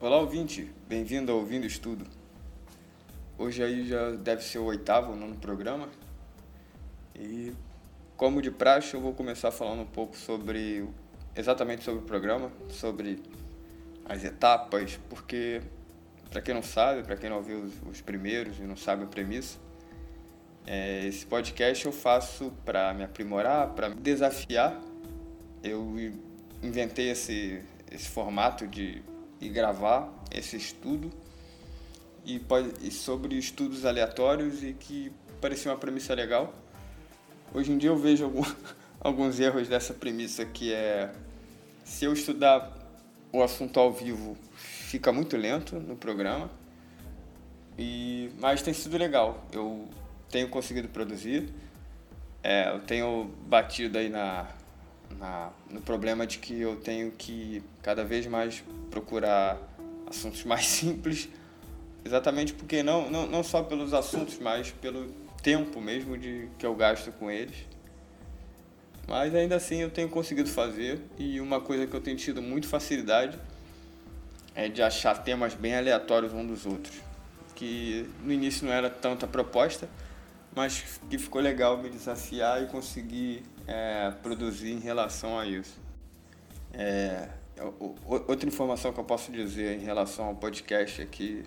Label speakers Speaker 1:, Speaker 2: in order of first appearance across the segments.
Speaker 1: Olá, ouvinte, bem-vindo ao Ouvindo Estudo. Hoje aí já deve ser o oitavo no programa e, como de praxe, eu vou começar falando um pouco sobre exatamente sobre o programa, sobre as etapas, porque para quem não sabe, para quem não ouviu os, os, primeiros e não sabe a premissa, é, esse podcast eu faço para me aprimorar, para me desafiar. Eu inventei esse, esse formato de ir gravar esse estudo e, e sobre estudos aleatórios e que parecia uma premissa legal. Hoje em dia eu vejo algum, alguns erros dessa premissa que é se eu estudar o assunto ao vivo fica muito lento no programa. E mas tem sido legal. Eu tenho conseguido produzir. É, eu tenho batido aí na, na no problema de que eu tenho que cada vez mais procurar assuntos mais simples. Exatamente porque não, não, não só pelos assuntos mas pelo tempo mesmo de que eu gasto com eles mas ainda assim eu tenho conseguido fazer e uma coisa que eu tenho tido muito facilidade é de achar temas bem aleatórios um dos outros. Que no início não era tanta proposta, mas que ficou legal me desafiar e conseguir é, produzir em relação a isso. É, outra informação que eu posso dizer em relação ao podcast é que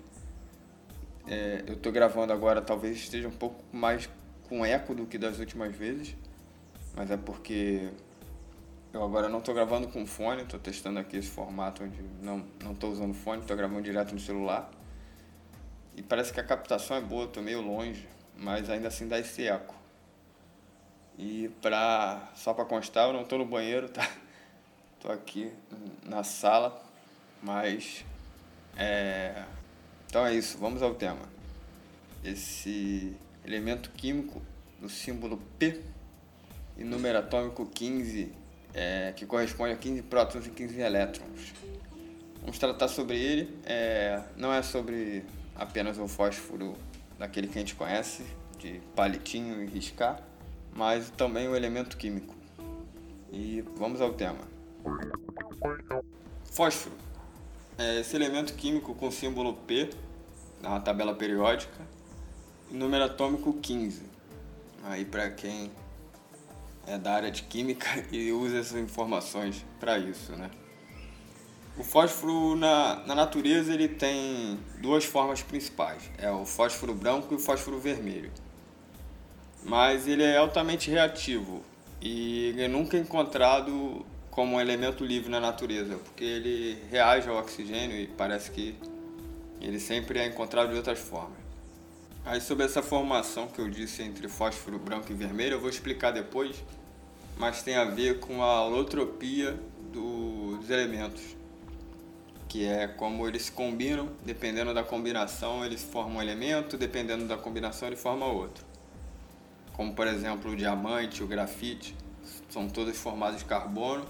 Speaker 1: é, eu estou gravando agora, talvez esteja um pouco mais com eco do que das últimas vezes, mas é porque eu agora não estou gravando com fone, estou testando aqui esse formato onde não não estou usando fone, estou gravando direto no celular. E parece que a captação é boa, estou meio longe, mas ainda assim dá esse eco. E pra, só para constar, eu não estou no banheiro, tá? Estou aqui na sala, mas é... então é isso, vamos ao tema. Esse elemento químico do símbolo P e número atômico 15, é, que corresponde a 15 prótons e 15 elétrons. Vamos tratar sobre ele, é, não é sobre apenas o fósforo daquele que a gente conhece, de palitinho e riscar, mas também o elemento químico. E vamos ao tema. Fósforo. É esse elemento químico com símbolo P na tabela periódica número atômico 15. Aí para quem é da área de química e usa essas informações para isso, né? O fósforo na, na natureza ele tem duas formas principais, é o fósforo branco e o fósforo vermelho. Mas ele é altamente reativo e ele é nunca encontrado como um elemento livre na natureza, porque ele reage ao oxigênio e parece que ele sempre é encontrado de outras formas. Aí sobre essa formação que eu disse entre fósforo branco e vermelho, eu vou explicar depois, mas tem a ver com a holotropia dos elementos, que é como eles se combinam, dependendo da combinação eles formam um elemento, dependendo da combinação ele forma outro. Como por exemplo o diamante, o grafite, são todos formados de carbono,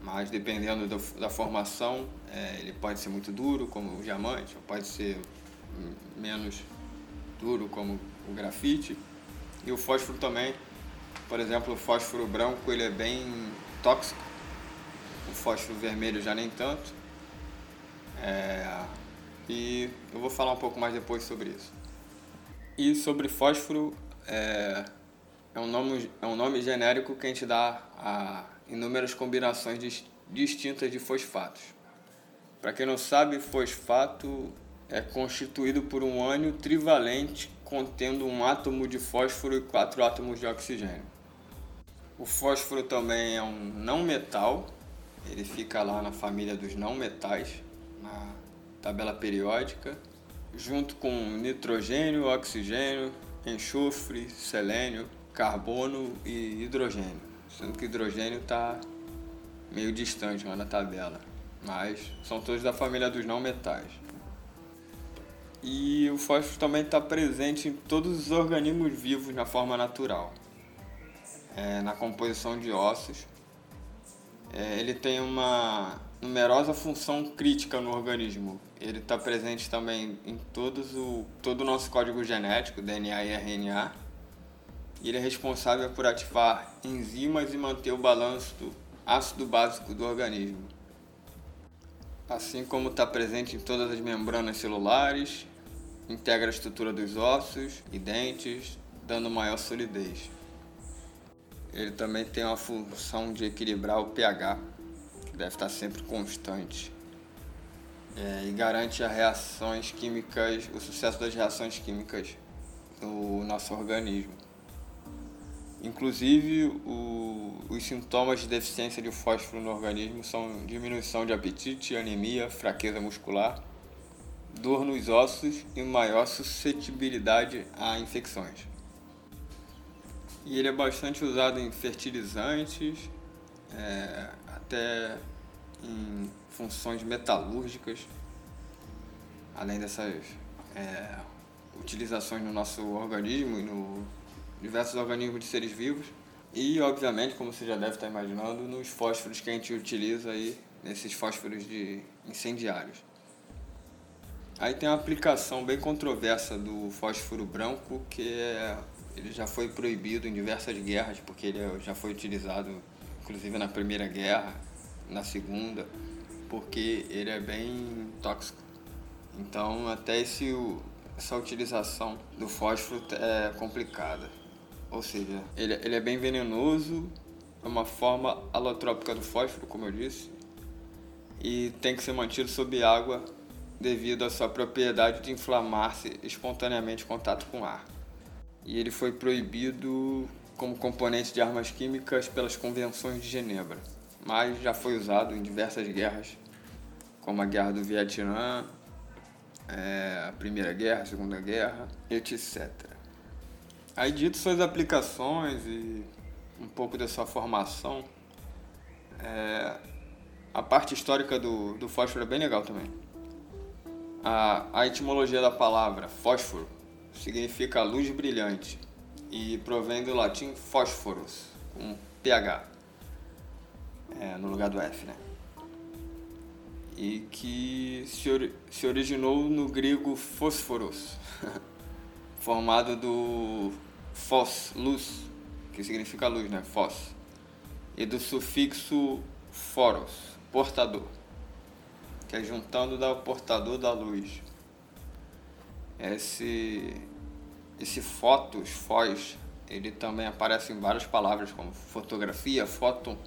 Speaker 1: mas dependendo do, da formação é, ele pode ser muito duro, como o diamante, ou pode ser menos duro como o grafite. E o fósforo também, por exemplo, o fósforo branco ele é bem tóxico, o fósforo vermelho já nem tanto. É, e eu vou falar um pouco mais depois sobre isso. E sobre fósforo, é, é, um, nome, é um nome genérico que a gente dá a inúmeras combinações distintas de fosfatos. Para quem não sabe, fosfato é constituído por um ânion trivalente contendo um átomo de fósforo e quatro átomos de oxigênio. O fósforo também é um não metal, ele fica lá na família dos não metais, na tabela periódica, junto com nitrogênio, oxigênio, enxofre, selênio, carbono e hidrogênio. Sendo que hidrogênio está meio distante lá na tabela, mas são todos da família dos não metais. E o fósforo também está presente em todos os organismos vivos na forma natural. É, na composição de ossos. É, ele tem uma numerosa função crítica no organismo. Ele está presente também em todos o, todo o nosso código genético, DNA e RNA. Ele é responsável por ativar enzimas e manter o balanço do ácido básico do organismo. Assim como está presente em todas as membranas celulares, integra a estrutura dos ossos e dentes, dando maior solidez. Ele também tem uma função de equilibrar o pH, que deve estar sempre constante. É, e garante as reações químicas, o sucesso das reações químicas no nosso organismo. Inclusive, o, os sintomas de deficiência de fósforo no organismo são diminuição de apetite, anemia, fraqueza muscular, dor nos ossos e maior suscetibilidade a infecções. E ele é bastante usado em fertilizantes, é, até em funções metalúrgicas, além dessas é, utilizações no nosso organismo e no diversos organismos de seres vivos. E, obviamente, como você já deve estar imaginando, nos fósforos que a gente utiliza aí, nesses fósforos de incendiários. Aí tem uma aplicação bem controversa do fósforo branco, que é ele já foi proibido em diversas guerras, porque ele já foi utilizado, inclusive na Primeira Guerra, na Segunda, porque ele é bem tóxico. Então, até esse, essa utilização do fósforo é complicada. Ou seja, ele, ele é bem venenoso, é uma forma alotrópica do fósforo, como eu disse, e tem que ser mantido sob água devido à sua propriedade de inflamar-se espontaneamente em contato com ar e ele foi proibido como componente de armas químicas pelas convenções de Genebra, mas já foi usado em diversas guerras, como a Guerra do Vietnã, é, a Primeira Guerra, a Segunda Guerra, etc. Aí, dito suas aplicações e um pouco da sua formação, é, a parte histórica do, do fósforo é bem legal também. A, a etimologia da palavra fósforo significa luz brilhante e provém do latim fósforos, com pH, é, no lugar do F, né? E que se, or se originou no grego fósforos, formado do fós, luz, que significa luz, né? Fós, e do sufixo foros, portador, que é juntando da portador da luz esse esse fotos, foz, ele também aparece em várias palavras como fotografia, fóton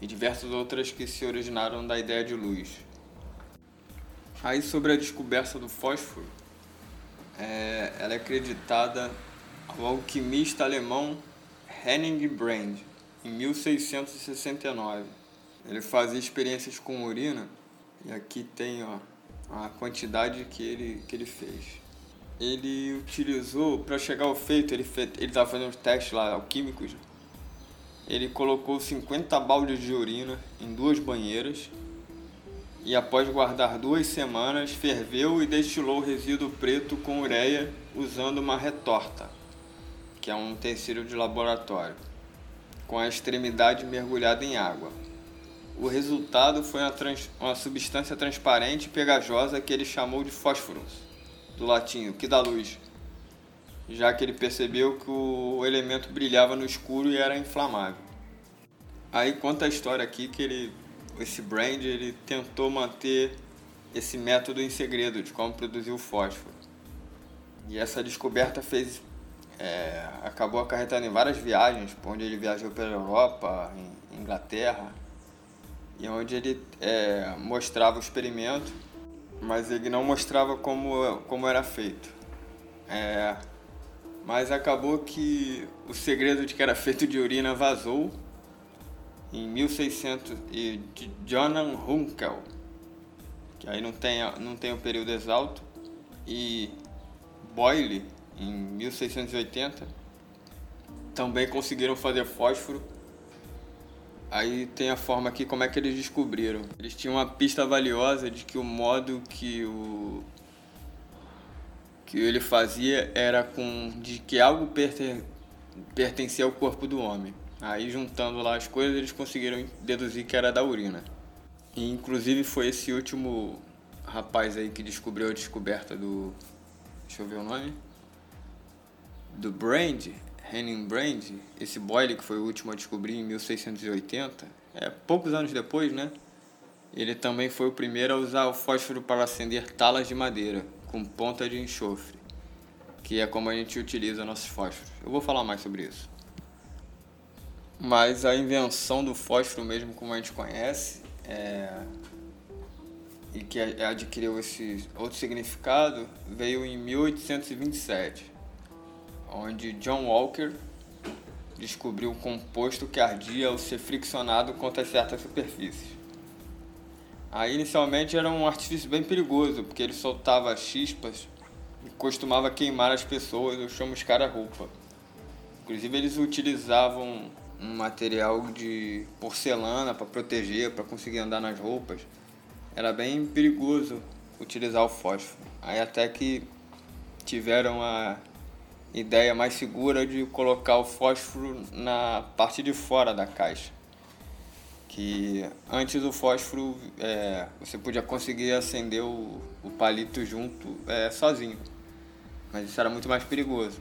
Speaker 1: e diversas outras que se originaram da ideia de luz. Aí sobre a descoberta do fósforo, é, ela é acreditada ao alquimista alemão Henning Brand, em 1669. Ele fazia experiências com urina, e aqui tem ó, a quantidade que ele, que ele fez. Ele utilizou, para chegar ao feito, ele estava fazendo uns testes lá alquímicos. Ele colocou 50 baldes de urina em duas banheiras e, após guardar duas semanas, ferveu e destilou o resíduo preto com ureia usando uma retorta, que é um utensílio de laboratório, com a extremidade mergulhada em água. O resultado foi uma, trans, uma substância transparente e pegajosa que ele chamou de fósforos, do latim, que dá luz, já que ele percebeu que o elemento brilhava no escuro e era inflamável. Aí conta a história aqui que ele, esse Brand ele tentou manter esse método em segredo de como produzir o fósforo. E essa descoberta fez é, acabou acarretando em várias viagens, onde ele viajou pela Europa, em Inglaterra, e onde ele é, mostrava o experimento, mas ele não mostrava como, como era feito. É, mas acabou que o segredo de que era feito de urina vazou em 1600 e de Johann Hunkel, que aí não tem, não tem o período exato, e Boyle, em 1680, também conseguiram fazer fósforo Aí tem a forma aqui como é que eles descobriram. Eles tinham uma pista valiosa de que o modo que o que ele fazia era com de que algo perten, pertencia ao corpo do homem. Aí juntando lá as coisas eles conseguiram deduzir que era da urina. E, inclusive foi esse último rapaz aí que descobriu a descoberta do. Deixa eu ver o nome. Do Brand, Henning Brand, esse Boyle que foi o último a descobrir em 1680, é poucos anos depois, né? Ele também foi o primeiro a usar o fósforo para acender talas de madeira com ponta de enxofre, que é como a gente utiliza nossos fósforos. Eu vou falar mais sobre isso. Mas a invenção do fósforo mesmo como a gente conhece é, e que adquiriu esse outro significado veio em 1827, onde John Walker descobriu um composto que ardia ao ser friccionado contra certas superfícies. Aí inicialmente era um artifício bem perigoso, porque ele soltava chispas e costumava queimar as pessoas ou chamuscar a roupa. Inclusive eles utilizavam um material de porcelana para proteger, para conseguir andar nas roupas. Era bem perigoso utilizar o fósforo. Aí até que tiveram a ideia mais segura de colocar o fósforo na parte de fora da caixa. Que antes o fósforo é, você podia conseguir acender o, o palito junto é, sozinho, mas isso era muito mais perigoso.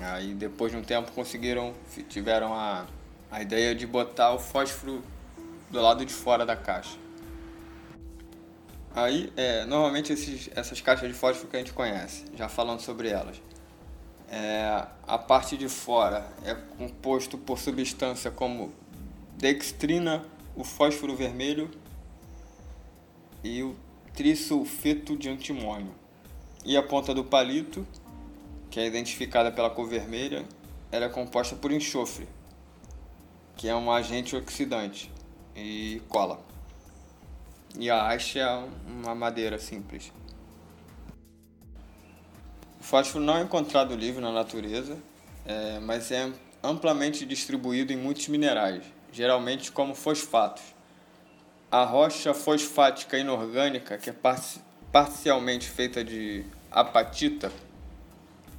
Speaker 1: Aí depois de um tempo conseguiram, tiveram a a ideia de botar o fósforo do lado de fora da caixa. Aí, é, normalmente esses, essas caixas de fósforo que a gente conhece, já falando sobre elas, é, a parte de fora é composto por substância como dextrina, o fósforo vermelho e o trisulfeto de antimônio. E a ponta do palito, que é identificada pela cor vermelha, é composta por enxofre, que é um agente oxidante e cola. E a haste é uma madeira simples. Fósforo não é encontrado livre na natureza, é, mas é amplamente distribuído em muitos minerais, geralmente como fosfatos. A rocha fosfática inorgânica, que é parcialmente feita de apatita,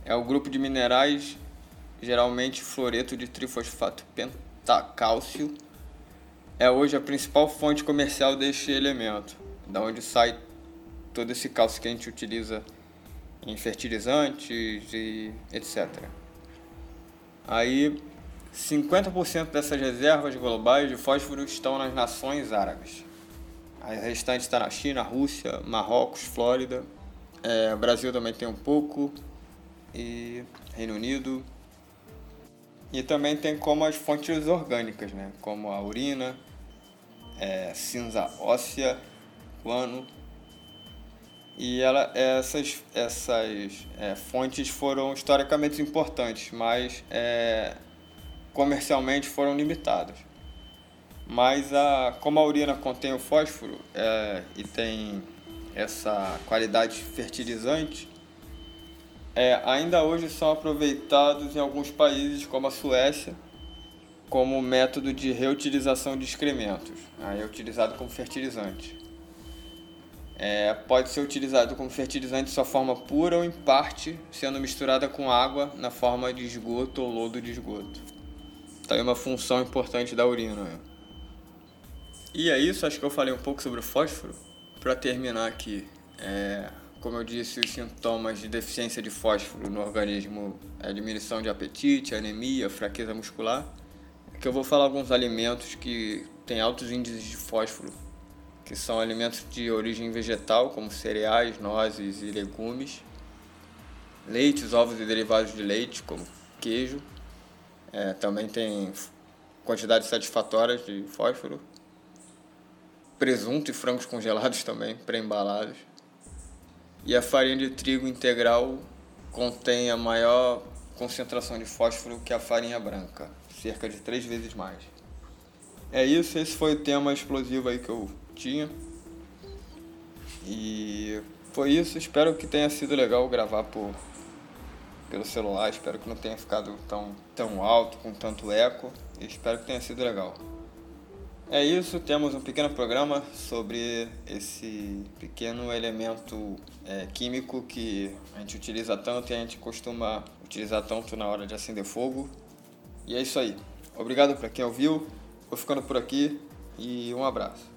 Speaker 1: é o grupo de minerais, geralmente fluoreto de trifosfato pentano Tá, cálcio é hoje a principal fonte comercial deste elemento, da onde sai todo esse cálcio que a gente utiliza em fertilizantes e etc. Aí 50% dessas reservas globais de fósforo estão nas nações árabes. A restante está na China, Rússia, Marrocos, Flórida. É, Brasil também tem um pouco. E Reino Unido, e também tem como as fontes orgânicas, né? como a urina, é, cinza óssea, guano. E ela, essas, essas é, fontes foram historicamente importantes, mas é, comercialmente foram limitadas. Mas a, como a urina contém o fósforo é, e tem essa qualidade fertilizante, é, ainda hoje são aproveitados em alguns países, como a Suécia, como método de reutilização de excrementos. Aí é utilizado como fertilizante. É, pode ser utilizado como fertilizante de sua forma pura ou em parte, sendo misturada com água na forma de esgoto ou lodo de esgoto. Tá aí uma função importante da urina. Né? E é isso, acho que eu falei um pouco sobre o fósforo. Para terminar aqui, é, como eu disse, os sintomas de deficiência de fósforo no organismo é diminuição de apetite, anemia, fraqueza muscular. Que eu vou falar alguns alimentos que têm altos índices de fósforo, que são alimentos de origem vegetal, como cereais, nozes e legumes, leites, ovos e derivados de leite, como queijo. É, também tem quantidades satisfatórias de fósforo. Presunto e frangos congelados também, pré-embalados e a farinha de trigo integral contém a maior concentração de fósforo que a farinha branca, cerca de três vezes mais. É isso, esse foi o tema explosivo aí que eu tinha. E foi isso, espero que tenha sido legal gravar por pelo celular, espero que não tenha ficado tão, tão alto, com tanto eco, espero que tenha sido legal. É isso, temos um pequeno programa sobre esse pequeno elemento é, químico que a gente utiliza tanto e a gente costuma utilizar tanto na hora de acender fogo. E é isso aí. Obrigado para quem ouviu, vou ficando por aqui e um abraço.